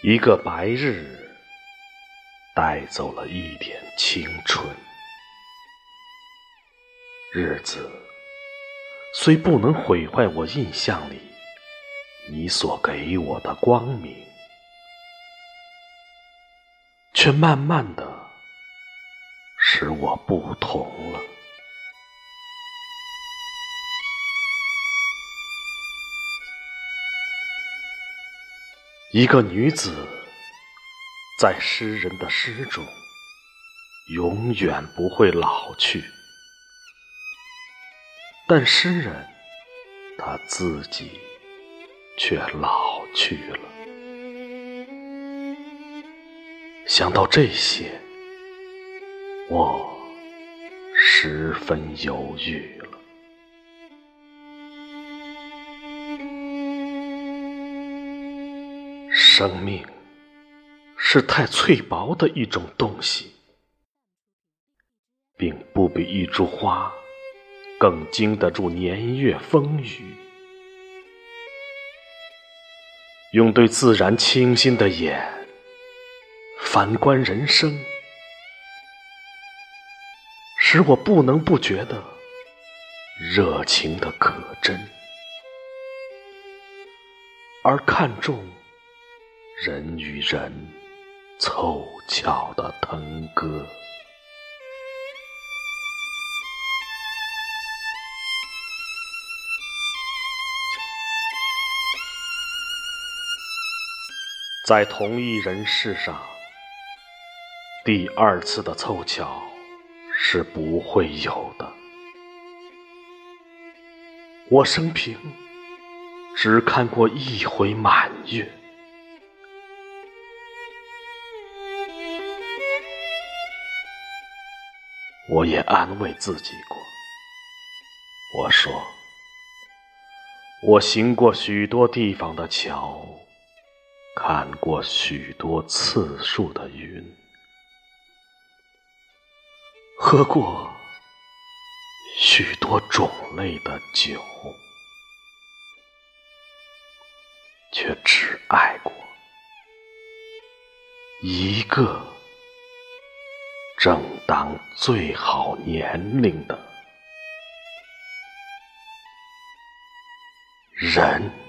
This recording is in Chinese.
一个白日带走了一点青春，日子虽不能毁坏我印象里你所给我的光明，却慢慢的使我不同了。一个女子在诗人的诗中永远不会老去，但诗人他自己却老去了。想到这些，我十分犹豫了。生命是太脆薄的一种东西，并不比一株花更经得住年月风雨。用对自然清新的眼反观人生，使我不能不觉得热情的可真，而看重。人与人凑巧的腾歌，在同一人世上，第二次的凑巧是不会有的。我生平只看过一回满月。我也安慰自己过，我说，我行过许多地方的桥，看过许多次数的云，喝过许多种类的酒，却只爱过一个。正当最好年龄的人。